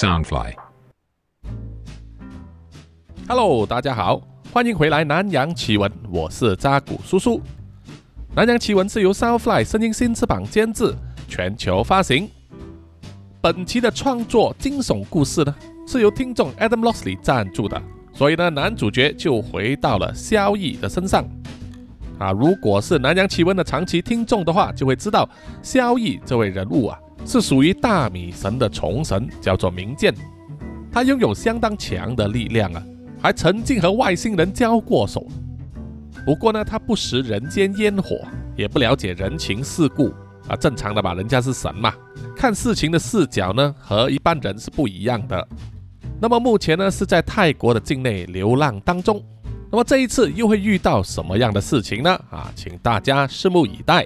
Soundfly。Hello，大家好，欢迎回来南洋奇闻，我是扎古叔叔。南洋奇闻是由 Soundfly 声音新翅膀监制，全球发行。本期的创作惊悚故事呢，是由听众 Adam Lossley 赞助的，所以呢，男主角就回到了萧逸的身上。啊，如果是南洋奇闻的长期听众的话，就会知道萧逸这位人物啊，是属于大米神的虫神，叫做明剑。他拥有相当强的力量啊，还曾经和外星人交过手。不过呢，他不食人间烟火，也不了解人情世故啊，正常的吧，人家是神嘛，看事情的视角呢和一般人是不一样的。那么目前呢是在泰国的境内流浪当中。那么这一次又会遇到什么样的事情呢？啊，请大家拭目以待。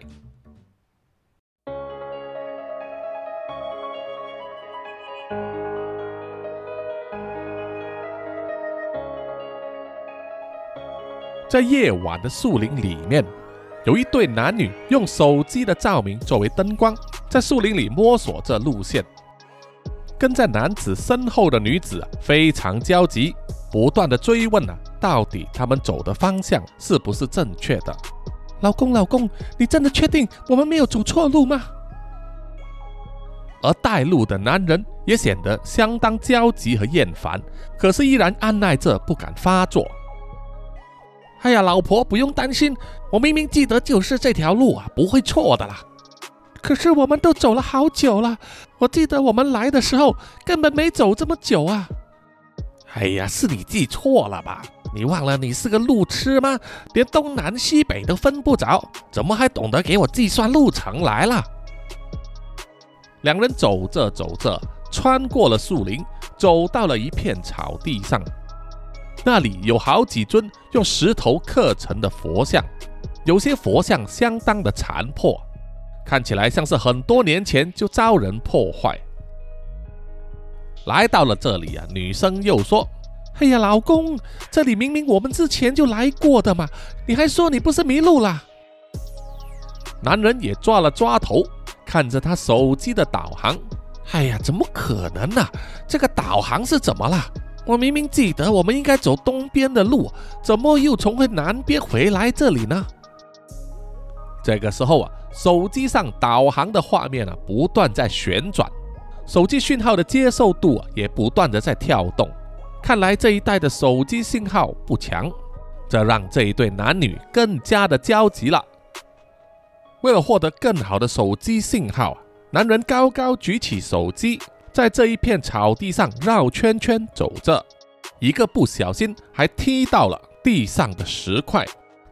在夜晚的树林里面，有一对男女用手机的照明作为灯光，在树林里摸索着路线。跟在男子身后的女子非常焦急，不断的追问啊，到底他们走的方向是不是正确的？老公，老公，你真的确定我们没有走错路吗？而带路的男人也显得相当焦急和厌烦，可是依然按耐着不敢发作。哎呀，老婆不用担心，我明明记得就是这条路啊，不会错的啦。可是我们都走了好久了，我记得我们来的时候根本没走这么久啊。哎呀，是你记错了吧？你忘了你是个路痴吗？连东南西北都分不着，怎么还懂得给我计算路程来了？两人走着走着，穿过了树林，走到了一片草地上。那里有好几尊用石头刻成的佛像，有些佛像相当的残破，看起来像是很多年前就遭人破坏。来到了这里啊，女生又说：“哎呀，老公，这里明明我们之前就来过的嘛，你还说你不是迷路啦？”男人也抓了抓头，看着他手机的导航：“哎呀，怎么可能呢、这个导航是怎么了？我明明记得我们应该走东边的路，怎么又从回南边回来这里呢？”这个时候啊，手机上导航的画面啊不断在旋转。手机讯号的接受度啊也不断的在跳动，看来这一带的手机信号不强，这让这一对男女更加的焦急了。为了获得更好的手机信号，男人高高举起手机，在这一片草地上绕圈圈走着，一个不小心还踢到了地上的石块，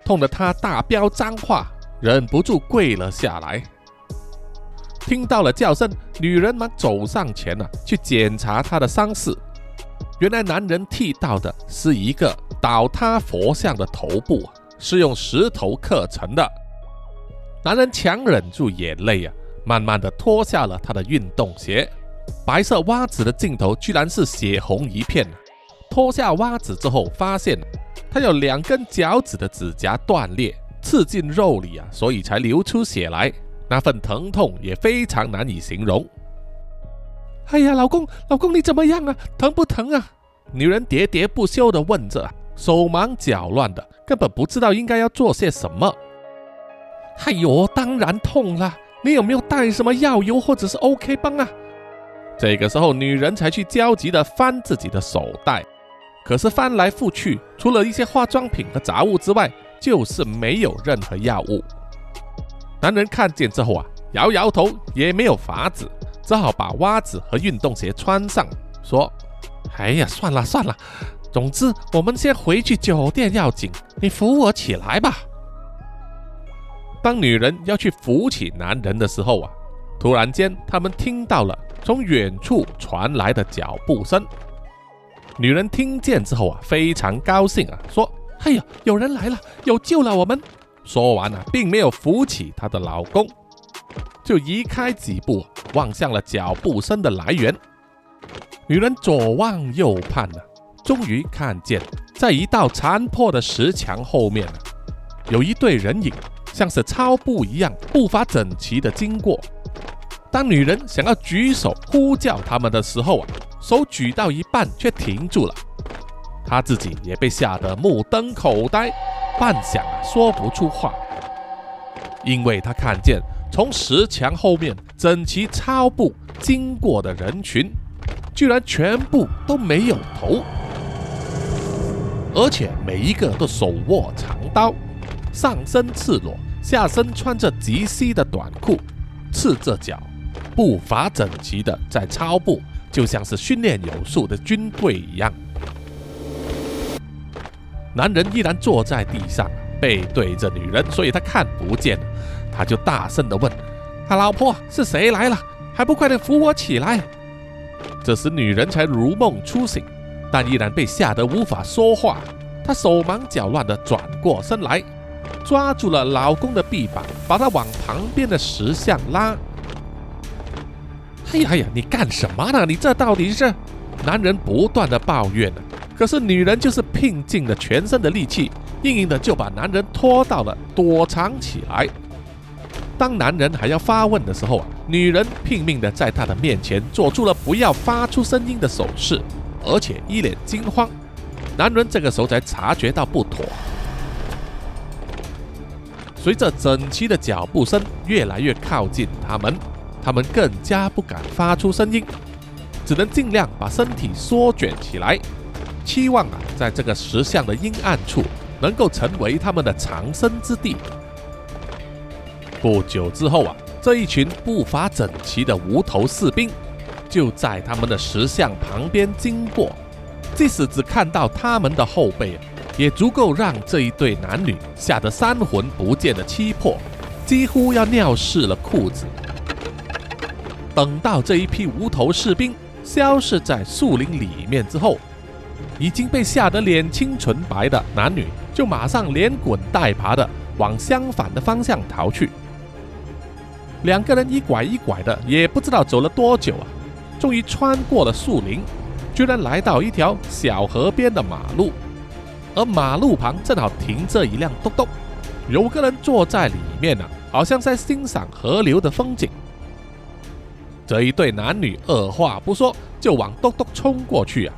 痛得他大飙脏话，忍不住跪了下来。听到了叫声，女人忙走上前了、去检查他的伤势。原来男人剃到的是一个倒塌佛像的头部，是用石头刻成的。男人强忍住眼泪啊，慢慢的脱下了他的运动鞋，白色袜子的尽头居然是血红一片。脱下袜子之后，发现他有两根脚趾的指甲断裂，刺进肉里啊，所以才流出血来。那份疼痛也非常难以形容。哎呀，老公，老公，你怎么样啊？疼不疼啊？女人喋喋不休地问着，手忙脚乱的，根本不知道应该要做些什么。哎呦，当然痛了。你有没有带什么药油或者是 OK 绷啊？这个时候，女人才去焦急地翻自己的手袋，可是翻来覆去，除了一些化妆品和杂物之外，就是没有任何药物。男人看见之后啊，摇摇头，也没有法子，只好把袜子和运动鞋穿上，说：“哎呀，算了算了，总之我们先回去酒店要紧，你扶我起来吧。”当女人要去扶起男人的时候啊，突然间他们听到了从远处传来的脚步声。女人听见之后啊，非常高兴啊，说：“哎呀，有人来了，有救了我们！”说完啊，并没有扶起她的老公，就移开几步，望向了脚步声的来源。女人左望右盼啊，终于看见在一道残破的石墙后面啊，有一对人影，像是超步一样，步伐整齐的经过。当女人想要举手呼叫他们的时候啊，手举到一半却停住了，他自己也被吓得目瞪口呆，半晌啊说不出话，因为他看见从石墙后面整齐操步经过的人群，居然全部都没有头，而且每一个都手握长刀，上身赤裸，下身穿着极细的短裤，赤着脚，步伐整齐的在操步。就像是训练有素的军队一样。男人依然坐在地上，背对着女人，所以他看不见。他就大声的问：“他老婆是谁来了？还不快点扶我起来！”这时女人才如梦初醒，但依然被吓得无法说话。她手忙脚乱的转过身来，抓住了老公的臂膀，把他往旁边的石像拉。哎呀哎呀！你干什么呢？你这到底是？男人不断的抱怨呢。可是女人就是拼尽了全身的力气，硬硬的就把男人拖到了躲藏起来。当男人还要发问的时候啊，女人拼命的在他的面前做出了不要发出声音的手势，而且一脸惊慌。男人这个时候才察觉到不妥。随着整齐的脚步声越来越靠近他们。他们更加不敢发出声音，只能尽量把身体缩卷起来，期望啊，在这个石像的阴暗处能够成为他们的藏身之地。不久之后啊，这一群步伐整齐的无头士兵就在他们的石像旁边经过，即使只看到他们的后背，也足够让这一对男女吓得三魂不见的七魄，几乎要尿湿了裤子。等到这一批无头士兵消失在树林里面之后，已经被吓得脸青唇白的男女就马上连滚带爬的往相反的方向逃去。两个人一拐一拐的，也不知道走了多久啊，终于穿过了树林，居然来到一条小河边的马路，而马路旁正好停着一辆咚咚，有个人坐在里面呢，好像在欣赏河流的风景。这一对男女二话不说就往咚咚冲过去啊，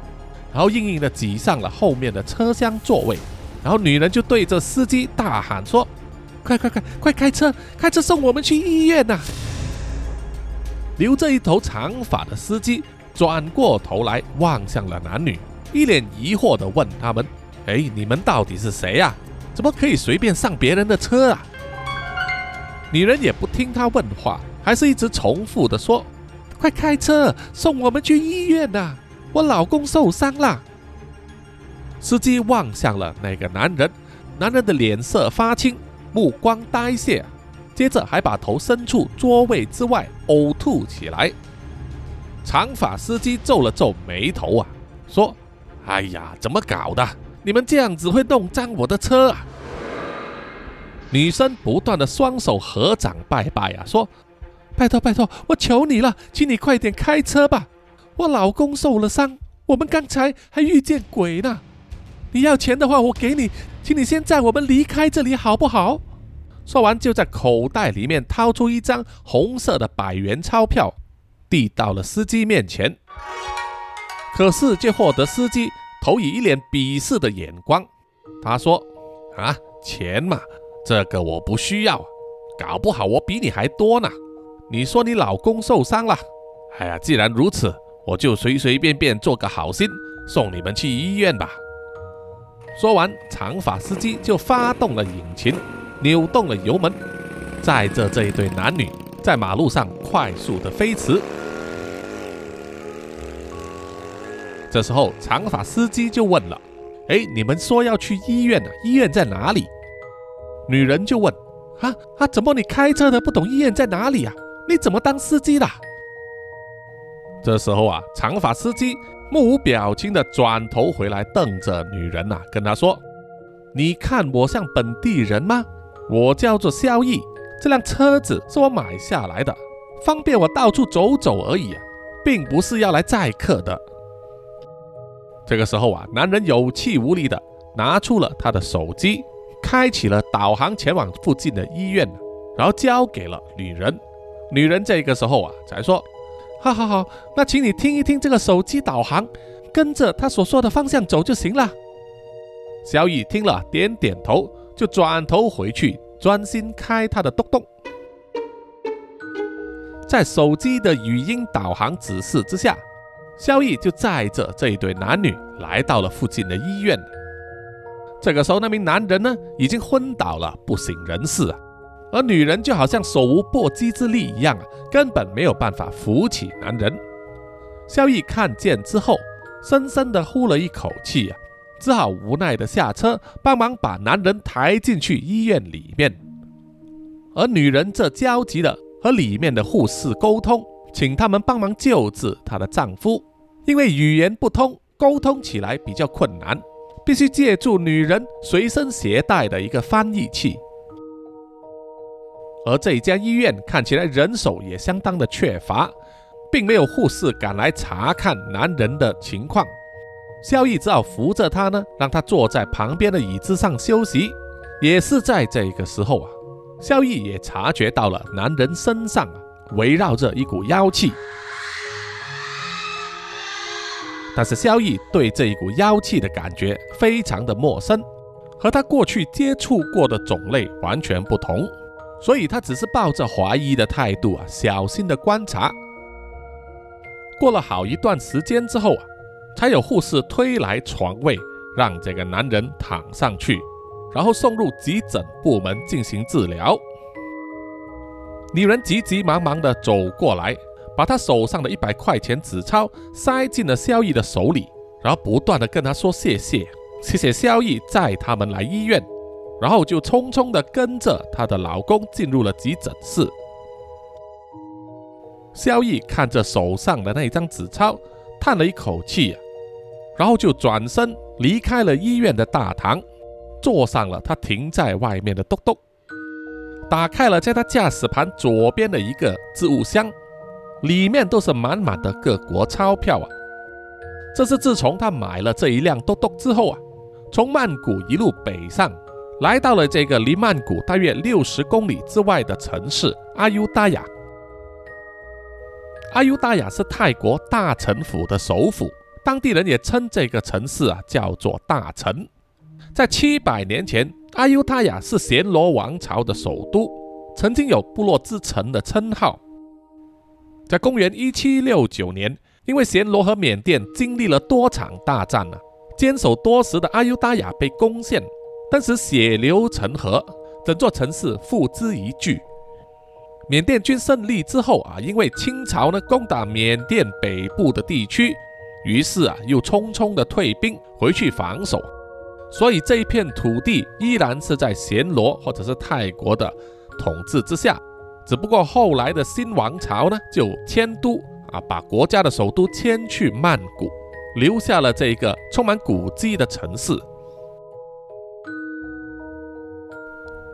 然后硬硬的挤上了后面的车厢座位，然后女人就对着司机大喊说：“快快快快开车，开车送我们去医院呐！”留着一头长发的司机转过头来望向了男女，一脸疑惑的问他们：“哎，你们到底是谁呀？怎么可以随便上别人的车啊？”女人也不听他问话，还是一直重复的说。快开车送我们去医院呐！我老公受伤了。司机望向了那个男人，男人的脸色发青，目光呆滞，接着还把头伸出座位之外呕吐起来。长发司机皱了皱眉头啊，说：“哎呀，怎么搞的？你们这样子会弄脏我的车啊！”女生不断的双手合掌拜拜啊，说。拜托拜托，我求你了，请你快点开车吧！我老公受了伤，我们刚才还遇见鬼呢。你要钱的话，我给你，请你先载我们离开这里好不好？说完，就在口袋里面掏出一张红色的百元钞票，递到了司机面前。可是却获得司机投以一脸鄙视的眼光。他说：“啊，钱嘛，这个我不需要，搞不好我比你还多呢。”你说你老公受伤了，哎呀，既然如此，我就随随便便做个好心，送你们去医院吧。说完，长发司机就发动了引擎，扭动了油门，载着这一对男女在马路上快速的飞驰。这时候，长发司机就问了：“哎，你们说要去医院呢？医院在哪里？”女人就问：“啊啊，怎么你开车的不懂医院在哪里啊？”你怎么当司机的？这时候啊，长发司机目无表情的转头回来，瞪着女人呐，跟她说：“你看我像本地人吗？我叫做萧逸，这辆车子是我买下来的，方便我到处走走而已，并不是要来载客的。”这个时候啊，男人有气无力的拿出了他的手机，开启了导航，前往附近的医院，然后交给了女人。女人这个时候啊，才说：“好好好，那请你听一听这个手机导航，跟着他所说的方向走就行了。萧逸听了，点点头，就转头回去，专心开他的东东。在手机的语音导航指示之下，萧逸就载着这一对男女来到了附近的医院。这个时候，那名男人呢已经昏倒了，不省人事啊，而女人就好像手无缚鸡之力一样啊，根本没有办法扶起男人。萧逸看见之后，深深的呼了一口气啊，只好无奈的下车，帮忙把男人抬进去医院里面。而女人则焦急的。和里面的护士沟通，请他们帮忙救治她的丈夫，因为语言不通，沟通起来比较困难，必须借助女人随身携带的一个翻译器。而这家医院看起来人手也相当的缺乏，并没有护士赶来查看男人的情况。萧逸只好扶着他呢，让他坐在旁边的椅子上休息。也是在这个时候啊。萧逸也察觉到了男人身上围绕着一股妖气，但是萧逸对这一股妖气的感觉非常的陌生，和他过去接触过的种类完全不同，所以他只是抱着怀疑的态度啊，小心的观察。过了好一段时间之后啊，才有护士推来床位，让这个男人躺上去。然后送入急诊部门进行治疗。女人急急忙忙的走过来，把她手上的一百块钱纸钞塞进了萧逸的手里，然后不断的跟他说谢谢，谢谢萧逸载他们来医院，然后就匆匆地跟着她的老公进入了急诊室。萧逸看着手上的那张纸钞，叹了一口气，然后就转身离开了医院的大堂。坐上了他停在外面的嘟嘟，打开了在他驾驶盘左边的一个置物箱，里面都是满满的各国钞票啊！这是自从他买了这一辆嘟嘟之后啊，从曼谷一路北上，来到了这个离曼谷大约六十公里之外的城市阿尤达雅。阿尤达雅是泰国大城府的首府，当地人也称这个城市啊叫做大城。在七百年前，阿尤达雅是暹罗王朝的首都，曾经有部落之城的称号。在公元一七六九年，因为暹罗和缅甸经历了多场大战呢，坚守多时的阿尤达雅被攻陷，当时血流成河，整座城市付之一炬。缅甸军胜利之后啊，因为清朝呢攻打缅甸北部的地区，于是啊又匆匆的退兵回去防守。所以这一片土地依然是在暹罗或者是泰国的统治之下，只不过后来的新王朝呢就迁都啊，把国家的首都迁去曼谷，留下了这个充满古迹的城市。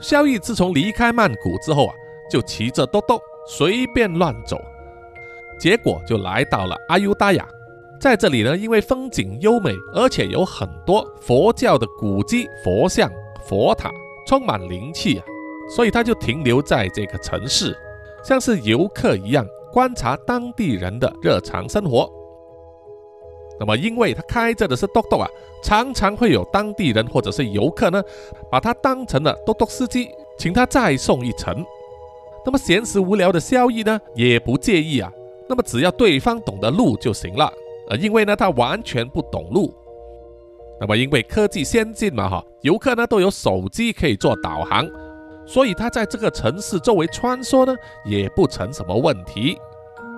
萧逸自从离开曼谷之后啊，就骑着兜兜随便乱走，结果就来到了阿尤达雅。在这里呢，因为风景优美，而且有很多佛教的古迹、佛像、佛塔，充满灵气啊，所以他就停留在这个城市，像是游客一样观察当地人的日常生活。那么，因为他开着的是多多啊，常常会有当地人或者是游客呢，把他当成了多多司机，请他再送一程。那么闲时无聊的萧逸呢，也不介意啊，那么只要对方懂得路就行了。呃，因为呢，他完全不懂路。那么，因为科技先进嘛，哈，游客呢都有手机可以做导航，所以他在这个城市周围穿梭呢，也不成什么问题。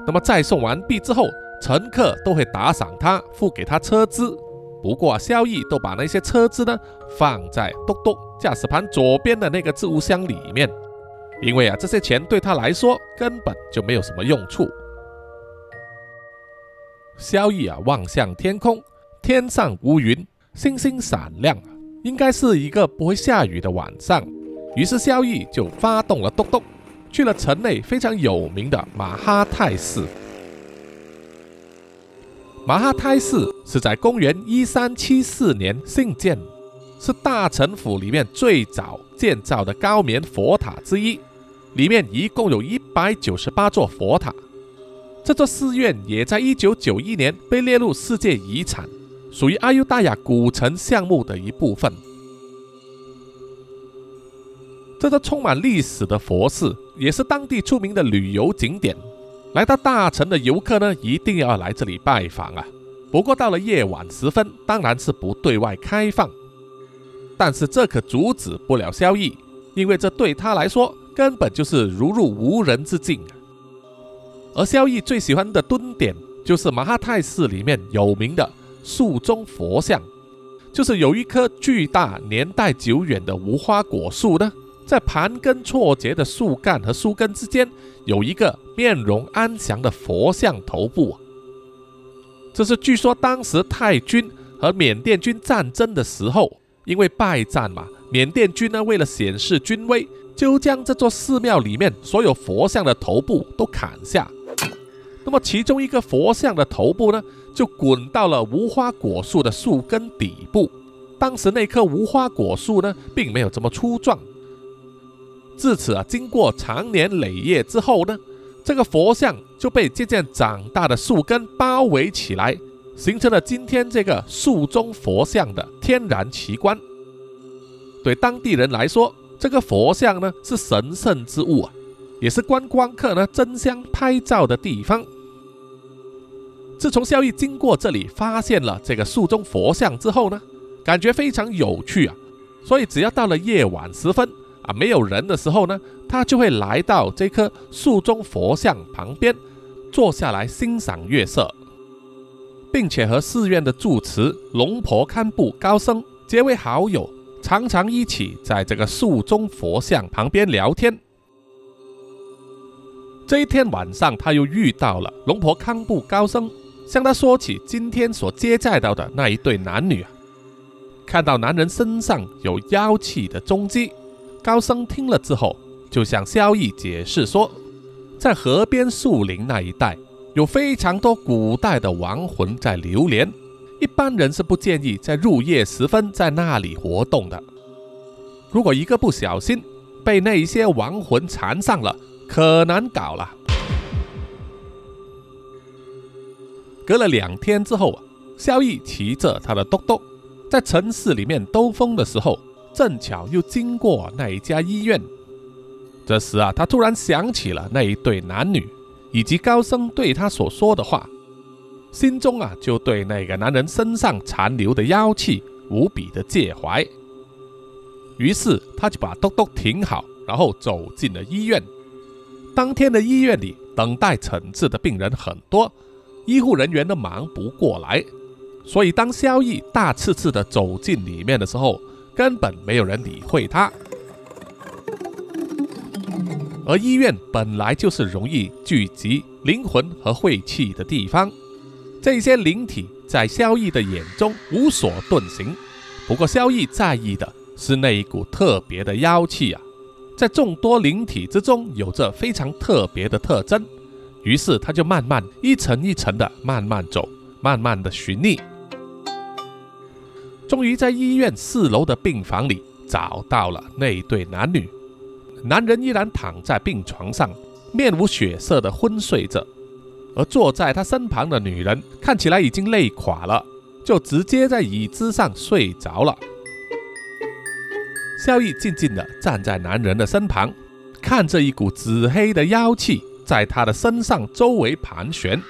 那么，再送完毕之后，乘客都会打赏他，付给他车资。不过啊，萧逸都把那些车资呢放在嘟嘟驾驶盘左边的那个置物箱里面，因为啊，这些钱对他来说根本就没有什么用处。萧逸啊，望向天空，天上无云，星星闪亮，应该是一个不会下雨的晚上。于是萧逸就发动了东东，去了城内非常有名的马哈泰寺。马哈泰寺是在公元一三七四年兴建，是大城府里面最早建造的高棉佛塔之一，里面一共有一百九十八座佛塔。这座寺院也在一九九一年被列入世界遗产，属于阿尤大雅古城项目的一部分。这座充满历史的佛寺也是当地出名的旅游景点，来到大城的游客呢，一定要来这里拜访啊。不过到了夜晚时分，当然是不对外开放。但是这可阻止不了萧逸，因为这对他来说根本就是如入无人之境。而萧逸最喜欢的蹲点就是马哈泰寺里面有名的树中佛像，就是有一棵巨大、年代久远的无花果树呢。在盘根错节的树干和树根之间，有一个面容安详的佛像头部。这是据说当时太君和缅甸军战争的时候，因为败战嘛，缅甸军呢为了显示军威，就将这座寺庙里面所有佛像的头部都砍下。那么其中一个佛像的头部呢，就滚到了无花果树的树根底部。当时那棵无花果树呢，并没有这么粗壮。自此啊，经过长年累月之后呢，这个佛像就被渐渐长大的树根包围起来，形成了今天这个树中佛像的天然奇观。对当地人来说，这个佛像呢是神圣之物啊，也是观光客呢争相拍照的地方。自从萧逸经过这里，发现了这个树中佛像之后呢，感觉非常有趣啊，所以只要到了夜晚时分。啊，没有人的时候呢，他就会来到这棵树中佛像旁边，坐下来欣赏月色，并且和寺院的住持龙婆堪布高僧结为好友，常常一起在这个树中佛像旁边聊天。这一天晚上，他又遇到了龙婆堪布高僧，向他说起今天所接待到的那一对男女啊，看到男人身上有妖气的踪迹。高僧听了之后，就向萧逸解释说，在河边树林那一带，有非常多古代的亡魂在流连，一般人是不建议在入夜时分在那里活动的。如果一个不小心被那些亡魂缠上了，可难搞了。隔了两天之后，萧逸骑着他的嘟嘟，在城市里面兜风的时候。正巧又经过那一家医院，这时啊，他突然想起了那一对男女，以及高僧对他所说的话，心中啊就对那个男人身上残留的妖气无比的介怀。于是他就把兜兜停好，然后走进了医院。当天的医院里等待诊治的病人很多，医护人员都忙不过来，所以当萧逸大次次的走进里面的时候，根本没有人理会他，而医院本来就是容易聚集灵魂和晦气的地方，这些灵体在萧逸的眼中无所遁形。不过萧逸在意的是那一股特别的妖气啊，在众多灵体之中有着非常特别的特征，于是他就慢慢一层一层的慢慢走，慢慢的寻觅。终于在医院四楼的病房里找到了那对男女，男人依然躺在病床上，面无血色的昏睡着，而坐在他身旁的女人看起来已经累垮了，就直接在椅子上睡着了。萧逸静静地站在男人的身旁，看着一股紫黑的妖气在他的身上周围盘旋，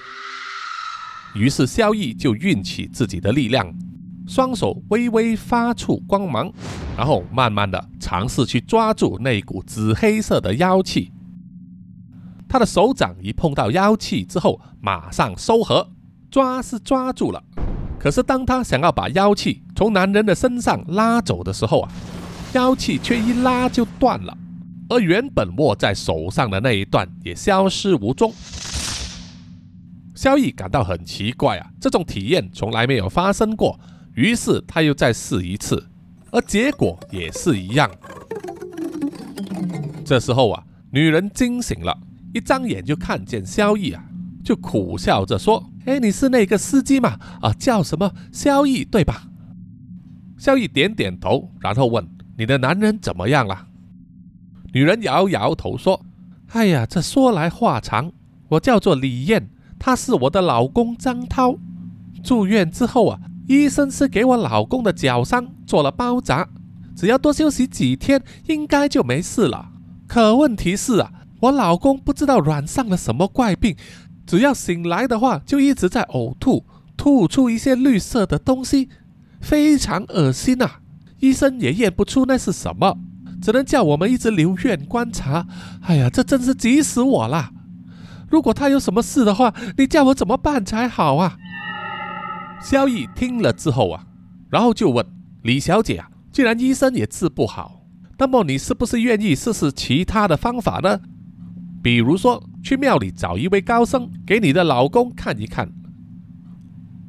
于是萧逸就运起自己的力量。双手微微发出光芒，然后慢慢的尝试去抓住那股紫黑色的妖气。他的手掌一碰到妖气之后，马上收合，抓是抓住了。可是当他想要把妖气从男人的身上拉走的时候啊，妖气却一拉就断了，而原本握在手上的那一段也消失无踪。萧逸感到很奇怪啊，这种体验从来没有发生过。于是他又再试一次，而结果也是一样。这时候啊，女人惊醒了，一张眼就看见萧逸啊，就苦笑着说：“哎，你是那个司机嘛？啊，叫什么萧逸对吧？”萧逸点点头，然后问：“你的男人怎么样了？”女人摇摇头说：“哎呀，这说来话长。我叫做李艳，他是我的老公张涛。住院之后啊，医生是给我老公的脚伤做了包扎，只要多休息几天，应该就没事了。可问题是啊，我老公不知道染上了什么怪病，只要醒来的话，就一直在呕吐，吐出一些绿色的东西，非常恶心呐。医生也验不出那是什么，只能叫我们一直留院观察。哎呀，这真是急死我了！如果他有什么事的话，你叫我怎么办才好啊？萧逸听了之后啊，然后就问李小姐啊：“既然医生也治不好，那么你是不是愿意试试其他的方法呢？比如说去庙里找一位高僧给你的老公看一看。”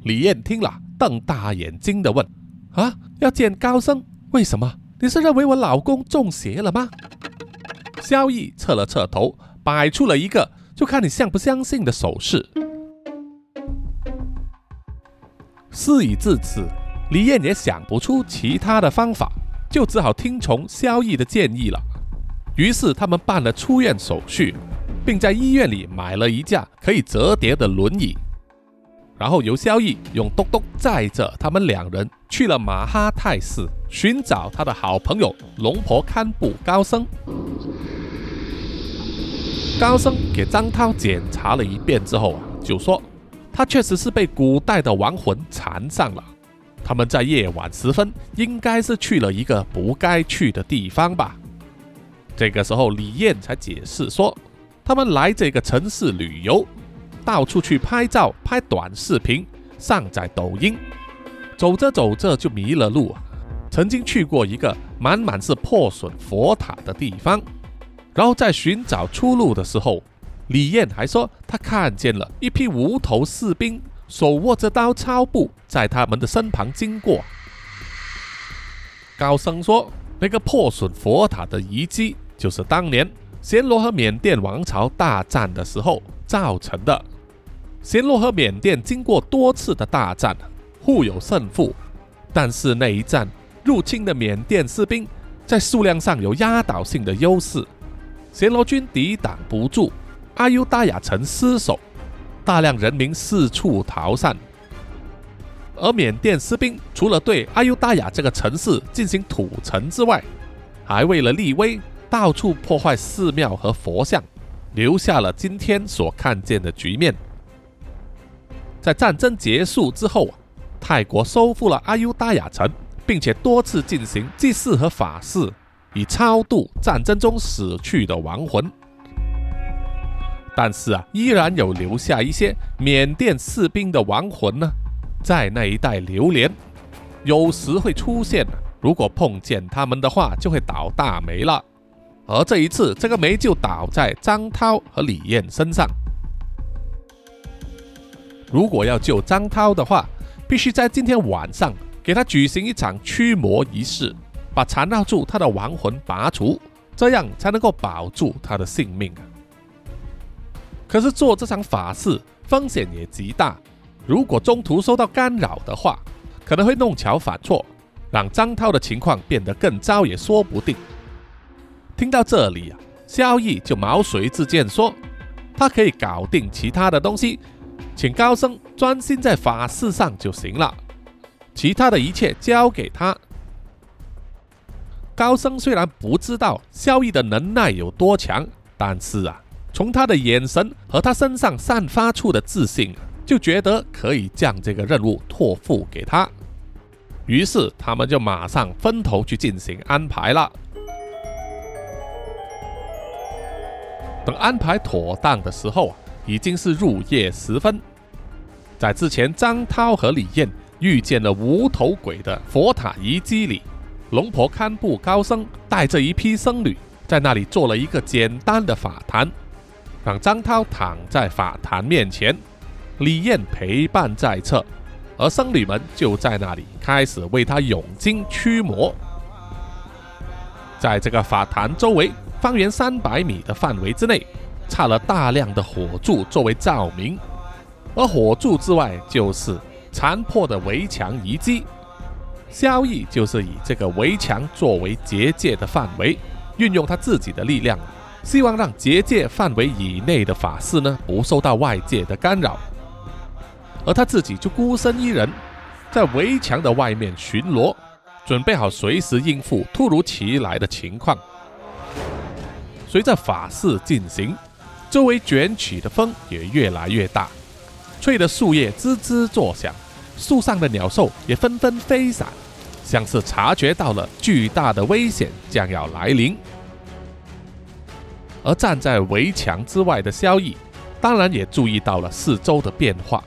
李艳听了，瞪大眼睛的问：“啊，要见高僧？为什么？你是认为我老公中邪了吗？”萧逸侧了侧头，摆出了一个就看你相不相信的手势。事已至此，李艳也想不出其他的方法，就只好听从萧逸的建议了。于是他们办了出院手续，并在医院里买了一架可以折叠的轮椅，然后由萧逸用嘟嘟载着他们两人去了马哈泰寺，寻找他的好朋友龙婆堪布高僧。高僧给张涛检查了一遍之后啊，就说。他确实是被古代的亡魂缠上了。他们在夜晚时分，应该是去了一个不该去的地方吧。这个时候，李艳才解释说，他们来这个城市旅游，到处去拍照、拍短视频，上载抖音。走着走着就迷了路，曾经去过一个满满是破损佛塔的地方，然后在寻找出路的时候。李艳还说，他看见了一批无头士兵，手握着刀抄步，在他们的身旁经过。高僧说，那个破损佛塔的遗迹，就是当年暹罗和缅甸王朝大战的时候造成的。暹罗和缅甸经过多次的大战，互有胜负，但是那一战入侵的缅甸士兵在数量上有压倒性的优势，暹罗军抵挡不住。阿尤达亚城失守，大量人民四处逃散，而缅甸士兵除了对阿尤达亚这个城市进行屠城之外，还为了立威，到处破坏寺庙和佛像，留下了今天所看见的局面。在战争结束之后，泰国收复了阿尤达亚城，并且多次进行祭祀和法事，以超度战争中死去的亡魂。但是啊，依然有留下一些缅甸士兵的亡魂呢，在那一带流连，有时会出现。如果碰见他们的话，就会倒大霉了。而这一次，这个霉就倒在张涛和李艳身上。如果要救张涛的话，必须在今天晚上给他举行一场驱魔仪式，把缠绕住他的亡魂拔除，这样才能够保住他的性命。可是做这场法事风险也极大，如果中途受到干扰的话，可能会弄巧反错，让张涛的情况变得更糟也说不定。听到这里啊，萧逸就毛遂自荐说，他可以搞定其他的东西，请高僧专心在法事上就行了，其他的一切交给他。高僧虽然不知道萧逸的能耐有多强，但是啊。从他的眼神和他身上散发出的自信，就觉得可以将这个任务托付给他。于是他们就马上分头去进行安排了。等安排妥当的时候啊，已经是入夜时分。在之前，张涛和李艳遇见了无头鬼的佛塔遗迹里，龙婆堪布高僧带着一批僧侣在那里做了一个简单的法坛。让张涛躺在法坛面前，李艳陪伴在侧，而僧侣们就在那里开始为他咏经驱魔。在这个法坛周围方圆三百米的范围之内，插了大量的火柱作为照明，而火柱之外就是残破的围墙遗迹。萧逸就是以这个围墙作为结界的范围，运用他自己的力量。希望让结界范围以内的法事呢不受到外界的干扰，而他自己就孤身一人在围墙的外面巡逻，准备好随时应付突如其来的情况。随着法事进行，周围卷起的风也越来越大，吹得树叶吱吱作响，树上的鸟兽也纷纷飞散，像是察觉到了巨大的危险将要来临。而站在围墙之外的萧逸，当然也注意到了四周的变化。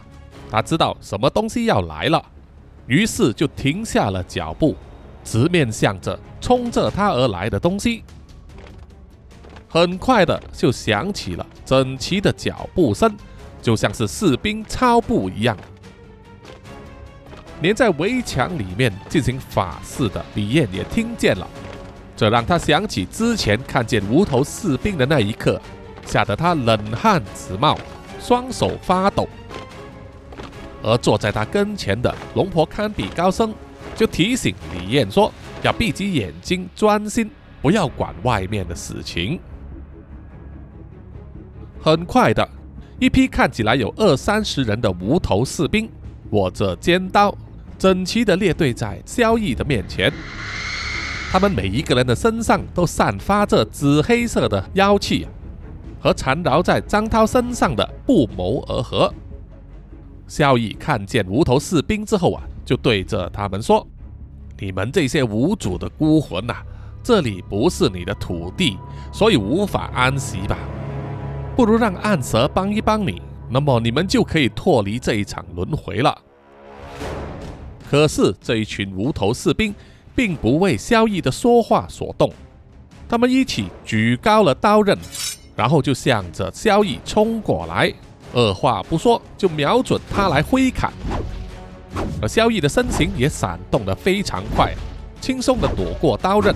他知道什么东西要来了，于是就停下了脚步，直面向着冲着他而来的东西。很快的就响起了整齐的脚步声，就像是士兵操步一样。连在围墙里面进行法事的李艳也听见了。这让他想起之前看见无头士兵的那一刻，吓得他冷汗直冒，双手发抖。而坐在他跟前的龙婆堪比高僧就提醒李艳说：“要闭起眼睛，专心，不要管外面的事情。”很快的，一批看起来有二三十人的无头士兵，握着尖刀，整齐的列队在萧逸的面前。他们每一个人的身上都散发着紫黑色的妖气，和缠绕在张涛身上的不谋而合。萧逸看见无头士兵之后啊，就对着他们说：“你们这些无主的孤魂呐，这里不是你的土地，所以无法安息吧？不如让暗蛇帮一帮你，那么你们就可以脱离这一场轮回了。”可是这一群无头士兵。并不为萧逸的说话所动，他们一起举高了刀刃，然后就向着萧逸冲过来，二话不说就瞄准他来挥砍。而萧逸的身形也闪动得非常快，轻松地躲过刀刃。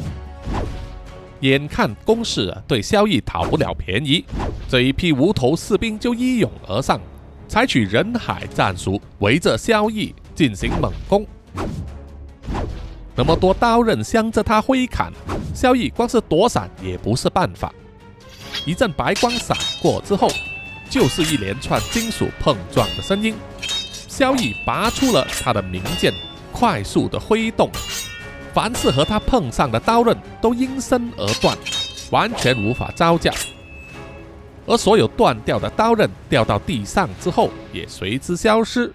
眼看攻势对萧逸讨不了便宜，这一批无头士兵就一涌而上，采取人海战术，围着萧逸进行猛攻。那么多刀刃向着他挥砍，萧逸光是躲闪也不是办法。一阵白光闪过之后，就是一连串金属碰撞的声音。萧逸拔出了他的名剑，快速的挥动，凡是和他碰上的刀刃都应声而断，完全无法招架。而所有断掉的刀刃掉到地上之后，也随之消失。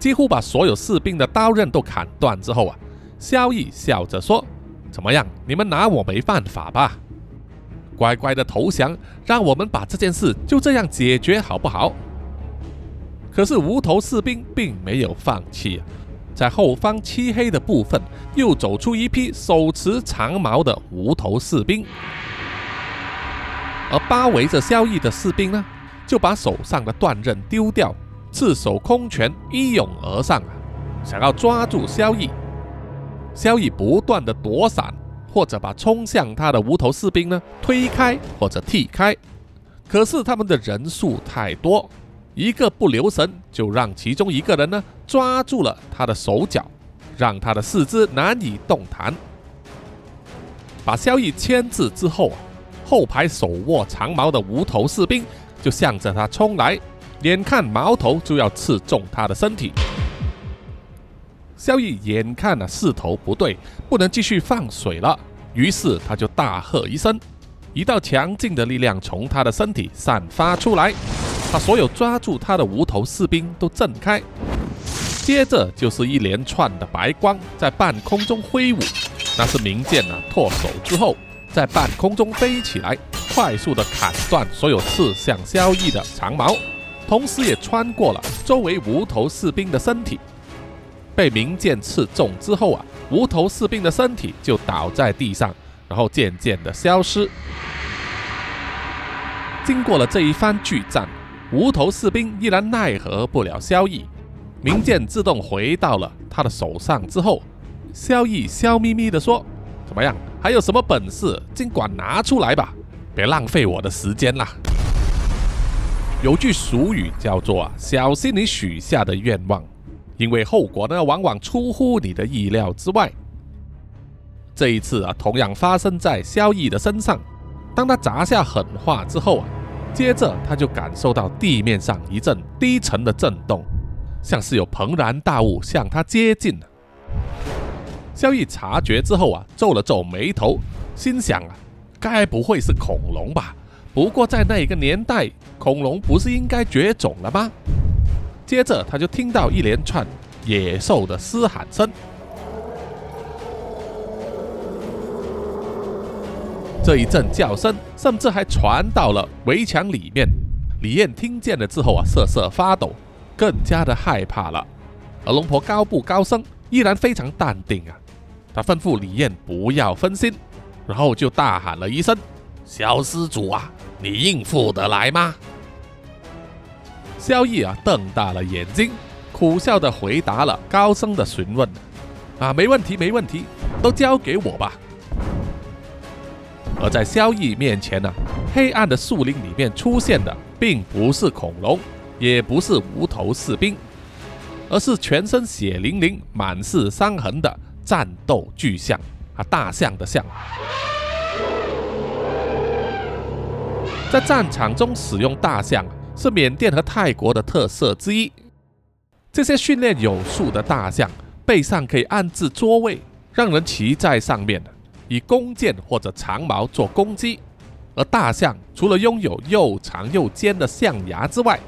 几乎把所有士兵的刀刃都砍断之后啊，萧逸笑着说：“怎么样？你们拿我没办法吧？乖乖的投降，让我们把这件事就这样解决好不好？”可是无头士兵并没有放弃，在后方漆黑的部分又走出一批手持长矛的无头士兵，而包围着萧逸的士兵呢，就把手上的断刃丢掉。赤手空拳一涌而上啊，想要抓住萧逸。萧逸不断的躲闪，或者把冲向他的无头士兵呢推开或者踢开。可是他们的人数太多，一个不留神就让其中一个人呢抓住了他的手脚，让他的四肢难以动弹。把萧逸牵制之后啊，后排手握长矛的无头士兵就向着他冲来。眼看矛头就要刺中他的身体，萧逸眼看了势头不对，不能继续放水了，于是他就大喝一声，一道强劲的力量从他的身体散发出来，把所有抓住他的无头士兵都震开，接着就是一连串的白光在半空中挥舞，那是明剑啊脱手之后，在半空中飞起来，快速的砍断所有刺向萧逸的长矛。同时也穿过了周围无头士兵的身体，被明剑刺中之后啊，无头士兵的身体就倒在地上，然后渐渐的消失。经过了这一番巨战，无头士兵依然奈何不了萧逸，明剑自动回到了他的手上之后，萧逸笑眯眯的说：“怎么样？还有什么本事，尽管拿出来吧，别浪费我的时间了。”有句俗语叫做“啊，小心你许下的愿望，因为后果呢往往出乎你的意料之外。”这一次啊，同样发生在萧逸的身上。当他砸下狠话之后啊，接着他就感受到地面上一阵低沉的震动，像是有庞然大物向他接近。萧逸察觉之后啊，皱了皱眉头，心想啊，该不会是恐龙吧？不过在那个年代，恐龙不是应该绝种了吗？接着他就听到一连串野兽的嘶喊声。这一阵叫声甚至还传到了围墙里面。李艳听见了之后啊，瑟瑟发抖，更加的害怕了。而龙婆高不高声，依然非常淡定啊。他吩咐李艳不要分心，然后就大喊了一声：“小施主啊，你应付得来吗？”萧逸啊，瞪大了眼睛，苦笑的回答了，高声的询问：“啊，没问题，没问题，都交给我吧。”而在萧逸面前呢，黑暗的树林里面出现的，并不是恐龙，也不是无头士兵，而是全身血淋淋、满是伤痕的战斗巨象啊，大象的象。在战场中使用大象，是缅甸和泰国的特色之一。这些训练有素的大象，背上可以安置座位，让人骑在上面。以弓箭或者长矛做攻击，而大象除了拥有又长又尖的象牙之外，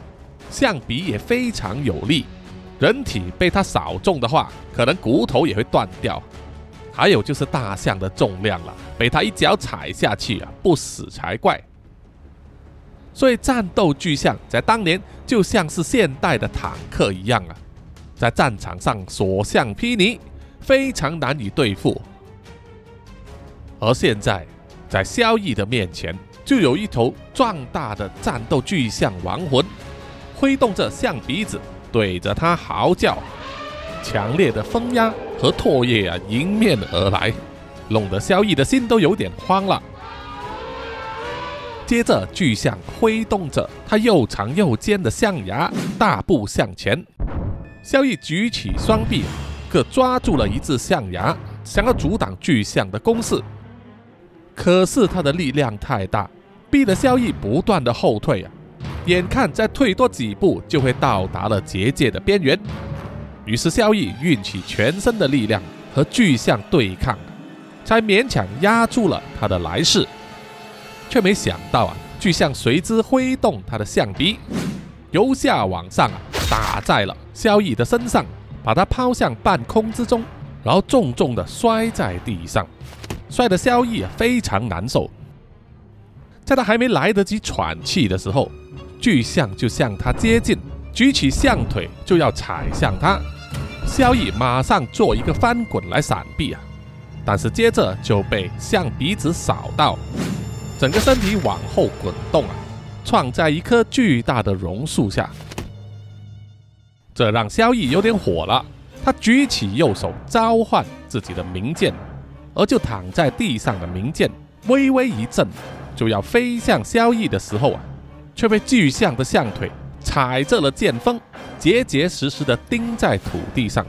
象鼻也非常有力。人体被它扫中的话，可能骨头也会断掉。还有就是大象的重量了，被它一脚踩下去啊，不死才怪。所以战斗巨象在当年就像是现代的坦克一样啊，在战场上所向披靡，非常难以对付。而现在，在萧逸的面前，就有一头壮大的战斗巨象亡魂，挥动着象鼻子，对着他嚎叫。强烈的风压和唾液啊，迎面而来，弄得萧逸的心都有点慌了。接着，巨象挥动着它又长又尖的象牙，大步向前。萧逸举起双臂，各抓住了一只象牙，想要阻挡巨象的攻势。可是他的力量太大，逼得萧逸不断的后退啊！眼看再退多几步就会到达了结界的边缘，于是萧逸运起全身的力量和巨象对抗，才勉强压住了他的来势。却没想到啊，巨象随之挥动他的象鼻，由下往上啊打在了萧逸的身上，把他抛向半空之中，然后重重的摔在地上。摔得萧逸非常难受，在他还没来得及喘气的时候，巨象就向他接近，举起象腿就要踩向他。萧逸马上做一个翻滚来闪避啊，但是接着就被象鼻子扫到，整个身体往后滚动啊，撞在一棵巨大的榕树下。这让萧逸有点火了，他举起右手召唤自己的名剑。而就躺在地上的名剑微微一震，就要飞向萧逸的时候啊，却被巨象的象腿踩着了剑锋，结结实实的钉在土地上。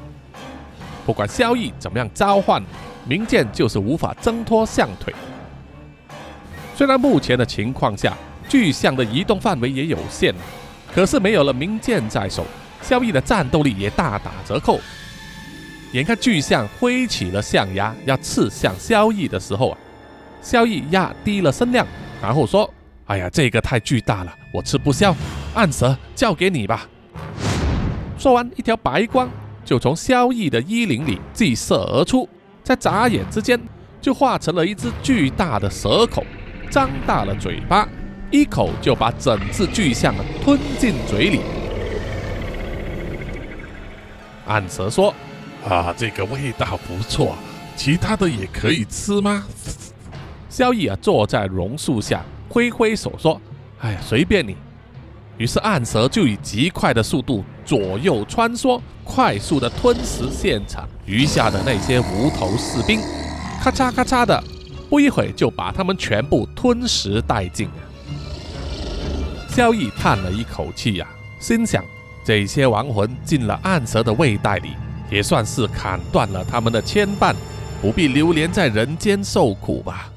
不管萧逸怎么样召唤名剑，就是无法挣脱象腿。虽然目前的情况下，巨象的移动范围也有限，可是没有了鸣剑在手，萧逸的战斗力也大打折扣。眼看巨象挥起了象牙要刺向萧逸的时候啊，萧逸压低了声量，然后说：“哎呀，这个太巨大了，我吃不消，暗蛇交给你吧。”说完，一条白光就从萧逸的衣领里激射而出，在眨眼之间就化成了一只巨大的蛇口，张大了嘴巴，一口就把整只巨象吞进嘴里。暗蛇说。啊，这个味道不错，其他的也可以吃吗？萧逸啊，坐在榕树下，挥挥手说：“哎呀，随便你。”于是暗蛇就以极快的速度左右穿梭，快速的吞食现场余下的那些无头士兵，咔嚓咔嚓的，不一会就把他们全部吞食殆尽。萧逸叹了一口气呀，心想：这些亡魂进了暗蛇的胃袋里。也算是砍断了他们的牵绊，不必流连在人间受苦吧。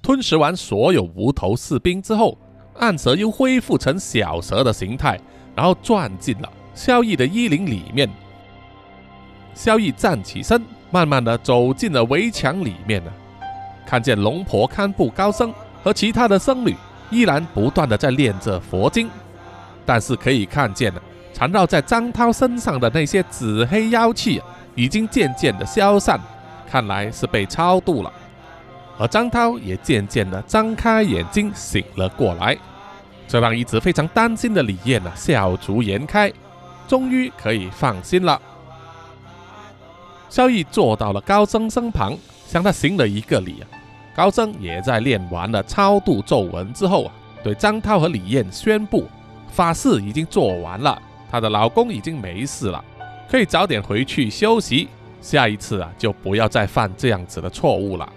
吞食完所有无头士兵之后，暗蛇又恢复成小蛇的形态，然后钻进了萧逸的衣领里面。萧逸站起身，慢慢的走进了围墙里面了，看见龙婆堪布高僧和其他的僧侣依然不断的在念着佛经，但是可以看见呢，缠绕在张涛身上的那些紫黑妖气已经渐渐的消散，看来是被超度了。而张涛也渐渐地张开眼睛醒了过来，这让一直非常担心的李艳呢笑逐颜开，终于可以放心了。萧逸坐到了高僧身旁，向他行了一个礼。高僧也在练完了超度咒文之后啊，对张涛和李艳宣布，法事已经做完了，她的老公已经没事了，可以早点回去休息，下一次啊就不要再犯这样子的错误了。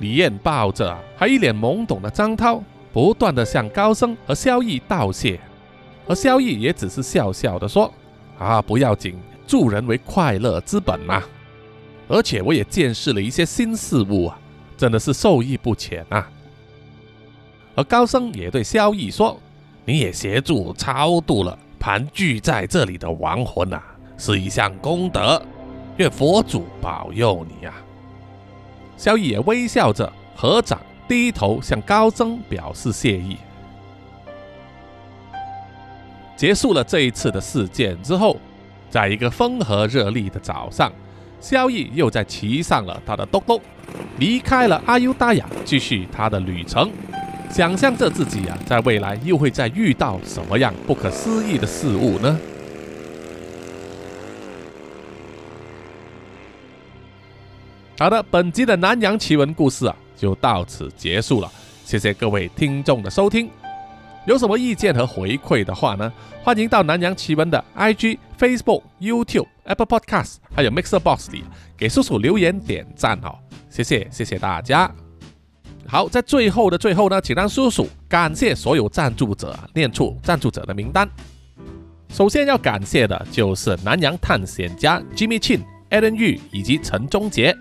李艳抱着还一脸懵懂的张涛，不断的向高僧和萧逸道谢，而萧逸也只是笑笑的说：“啊，不要紧，助人为快乐之本嘛。而且我也见识了一些新事物啊，真的是受益不浅啊。”而高僧也对萧逸说：“你也协助超度了盘踞在这里的亡魂啊，是一项功德，愿佛祖保佑你啊。”萧逸也微笑着合掌，低头向高僧表示谢意。结束了这一次的事件之后，在一个风和日丽的早上，萧逸又在骑上了他的兜兜，离开了阿尤达雅，继续他的旅程，想象着自己啊，在未来又会再遇到什么样不可思议的事物呢？好的，本集的南洋奇闻故事啊，就到此结束了。谢谢各位听众的收听。有什么意见和回馈的话呢？欢迎到南洋奇闻的 IG、Facebook、YouTube、Apple Podcast 还有 Mixer Box 里给叔叔留言点赞哦。谢谢，谢谢大家。好，在最后的最后呢，请让叔叔感谢所有赞助者，念出赞助者的名单。首先要感谢的就是南洋探险家 Jimmy Chin、Alan Yu 以及陈忠杰。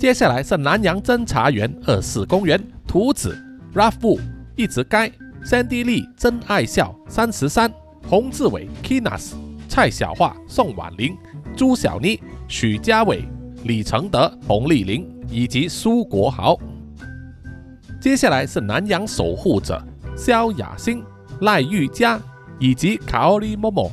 接下来是南洋侦查员二四公园图子 Ralph 一直该三 D 丽真爱笑三十三洪志伟 Kinas 蔡小桦宋婉玲朱小妮许家伟李承德洪丽玲以及苏国豪。接下来是南洋守护者萧雅欣赖玉佳以及卡奥利莫莫。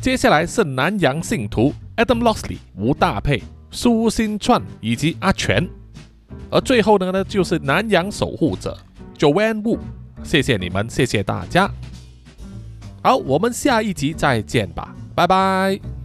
接下来是南洋信徒 Adam Lossley 吴大佩。苏新串以及阿全，而最后呢呢就是南洋守护者 Joanne Wu，谢谢你们，谢谢大家。好，我们下一集再见吧，拜拜。